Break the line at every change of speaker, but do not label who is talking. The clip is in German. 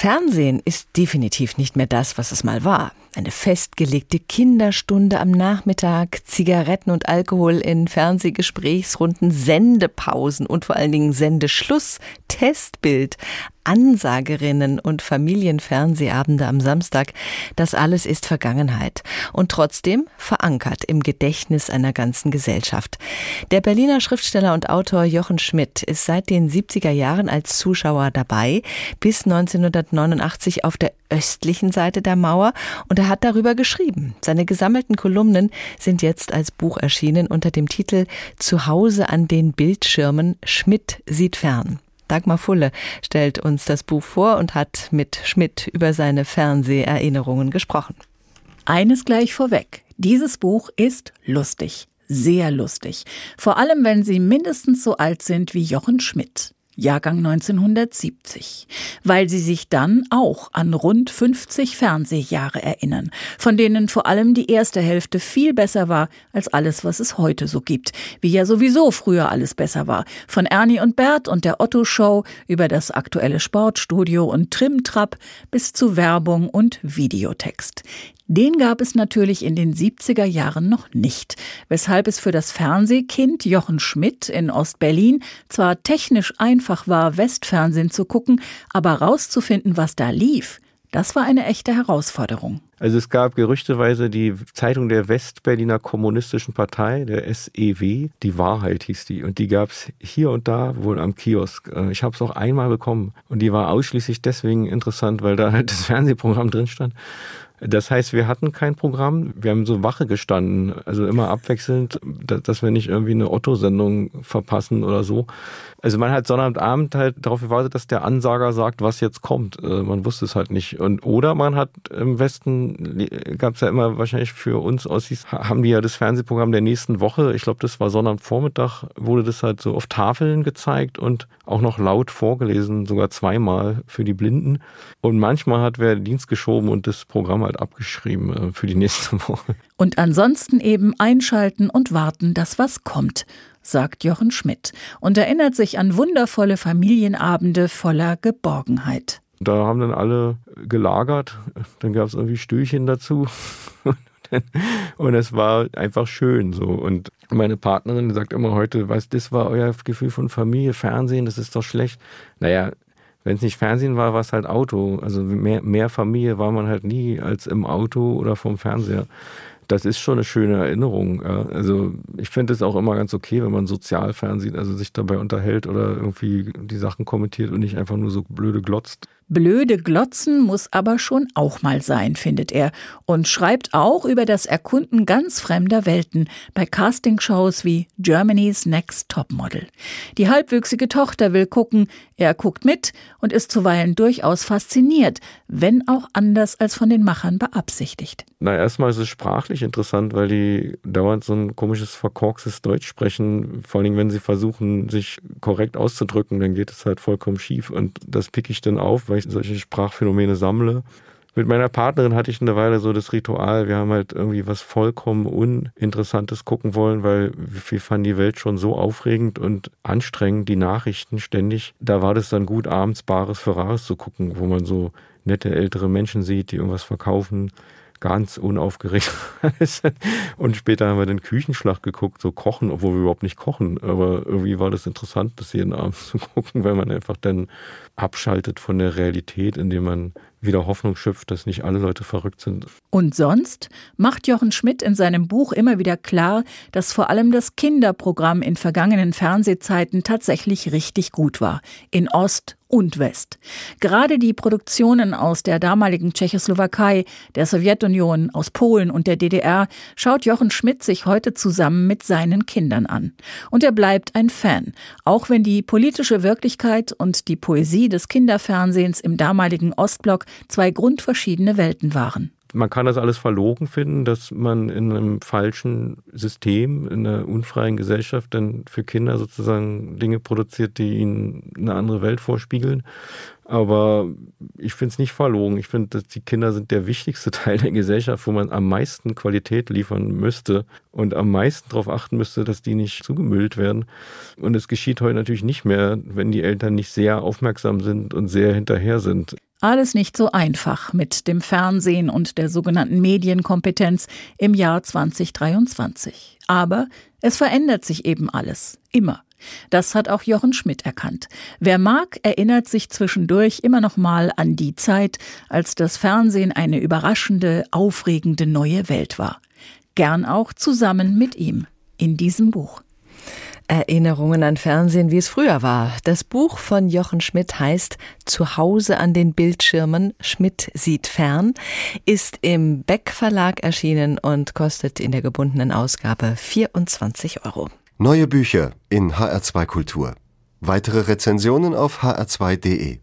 Fernsehen ist definitiv nicht mehr das, was es mal war. Eine festgelegte Kinderstunde am Nachmittag, Zigaretten und Alkohol in Fernsehgesprächsrunden, Sendepausen und vor allen Dingen Sendeschluss, Testbild, Ansagerinnen und Familienfernsehabende am Samstag, das alles ist Vergangenheit und trotzdem verankert im Gedächtnis einer ganzen Gesellschaft. Der Berliner Schriftsteller und Autor Jochen Schmidt ist seit den 70er Jahren als Zuschauer dabei, bis 1989 auf der östlichen Seite der Mauer und er hat darüber geschrieben. Seine gesammelten Kolumnen sind jetzt als Buch erschienen unter dem Titel Zuhause an den Bildschirmen Schmidt sieht fern. Dagmar Fulle stellt uns das Buch vor und hat mit Schmidt über seine Fernseherinnerungen gesprochen.
Eines gleich vorweg. Dieses Buch ist lustig. Sehr lustig. Vor allem, wenn Sie mindestens so alt sind wie Jochen Schmidt. Jahrgang 1970, weil sie sich dann auch an rund 50 Fernsehjahre erinnern, von denen vor allem die erste Hälfte viel besser war als alles, was es heute so gibt, wie ja sowieso früher alles besser war, von Ernie und Bert und der Otto Show über das aktuelle Sportstudio und Trimtrap bis zu Werbung und Videotext. Den gab es natürlich in den 70er Jahren noch nicht, weshalb es für das Fernsehkind Jochen Schmidt in Ostberlin zwar technisch einfach war, Westfernsehen zu gucken, aber rauszufinden, was da lief, das war eine echte Herausforderung.
Also es gab gerüchteweise die Zeitung der Westberliner Kommunistischen Partei, der SEW, die Wahrheit hieß die. Und die gab es hier und da wohl am Kiosk. Äh, ich habe es auch einmal bekommen. Und die war ausschließlich deswegen interessant, weil da halt das Fernsehprogramm drin stand. Das heißt, wir hatten kein Programm. Wir haben so Wache gestanden, also immer abwechselnd, dass wir nicht irgendwie eine Otto-Sendung verpassen oder so. Also man hat Sonnabendabend halt darauf gewartet, dass der Ansager sagt, was jetzt kommt. Äh, man wusste es halt nicht. Und oder man hat im Westen gab es ja immer wahrscheinlich für uns Ossis, haben die ja das Fernsehprogramm der nächsten Woche. Ich glaube, das war Sonnabendvormittag, wurde das halt so auf Tafeln gezeigt und auch noch laut vorgelesen, sogar zweimal für die Blinden. Und manchmal hat wer Dienst geschoben und das Programm halt abgeschrieben äh, für die nächste Woche.
Und ansonsten eben einschalten und warten, dass was kommt sagt Jochen Schmidt und erinnert sich an wundervolle Familienabende voller Geborgenheit.
Da haben dann alle gelagert, dann gab es irgendwie Stühlchen dazu. Und es war einfach schön so. Und meine Partnerin sagt immer heute, was, das war euer Gefühl von Familie, Fernsehen, das ist doch schlecht. Naja, wenn es nicht Fernsehen war, war es halt Auto. Also mehr, mehr Familie war man halt nie als im Auto oder vom Fernseher das ist schon eine schöne Erinnerung. Also ich finde es auch immer ganz okay, wenn man Sozialfernsehen, also sich dabei unterhält oder irgendwie die Sachen kommentiert und nicht einfach nur so blöde glotzt.
Blöde Glotzen muss aber schon auch mal sein, findet er, und schreibt auch über das Erkunden ganz fremder Welten bei Castingshows wie Germany's Next Topmodel. Die halbwüchsige Tochter will gucken, er guckt mit und ist zuweilen durchaus fasziniert, wenn auch anders als von den Machern beabsichtigt.
Na, erstmal ist es sprachlich interessant, weil die dauernd so ein komisches, verkorkstes Deutsch sprechen. Vor allem, wenn sie versuchen, sich korrekt auszudrücken, dann geht es halt vollkommen schief. Und das pick ich dann auf, weil ich solche Sprachphänomene sammle. Mit meiner Partnerin hatte ich eine Weile so das Ritual, wir haben halt irgendwie was vollkommen Uninteressantes gucken wollen, weil wir fanden die Welt schon so aufregend und anstrengend, die Nachrichten ständig. Da war das dann gut, abends Bares für Rares zu gucken, wo man so nette ältere Menschen sieht, die irgendwas verkaufen ganz unaufgeregt Und später haben wir den Küchenschlag geguckt, so kochen, obwohl wir überhaupt nicht kochen. Aber irgendwie war das interessant, das jeden Abend zu gucken, weil man einfach dann abschaltet von der Realität, indem man wieder Hoffnung schöpft, dass nicht alle Leute verrückt sind.
Und sonst macht Jochen Schmidt in seinem Buch immer wieder klar, dass vor allem das Kinderprogramm in vergangenen Fernsehzeiten tatsächlich richtig gut war. In Ost und West. Gerade die Produktionen aus der damaligen Tschechoslowakei, der Sowjetunion, aus Polen und der DDR schaut Jochen Schmidt sich heute zusammen mit seinen Kindern an. Und er bleibt ein Fan, auch wenn die politische Wirklichkeit und die Poesie des Kinderfernsehens im damaligen Ostblock zwei grundverschiedene Welten waren
man kann das alles verlogen finden, dass man in einem falschen System, in einer unfreien Gesellschaft dann für Kinder sozusagen Dinge produziert, die ihnen eine andere Welt vorspiegeln. Aber ich finde es nicht verlogen. Ich finde, dass die Kinder sind der wichtigste Teil der Gesellschaft, wo man am meisten Qualität liefern müsste und am meisten darauf achten müsste, dass die nicht zugemüllt werden. Und es geschieht heute natürlich nicht mehr, wenn die Eltern nicht sehr aufmerksam sind und sehr hinterher sind.
Alles nicht so einfach mit dem Fernsehen und der sogenannten Medienkompetenz im Jahr 2023. Aber es verändert sich eben alles. Immer. Das hat auch Jochen Schmidt erkannt. Wer mag, erinnert sich zwischendurch immer noch mal an die Zeit, als das Fernsehen eine überraschende, aufregende neue Welt war. Gern auch zusammen mit ihm in diesem Buch.
Erinnerungen an Fernsehen, wie es früher war. Das Buch von Jochen Schmidt heißt Zuhause an den Bildschirmen. Schmidt sieht fern, ist im Beck Verlag erschienen und kostet in der gebundenen Ausgabe 24 Euro.
Neue Bücher in HR2 Kultur. Weitere Rezensionen auf hr2.de.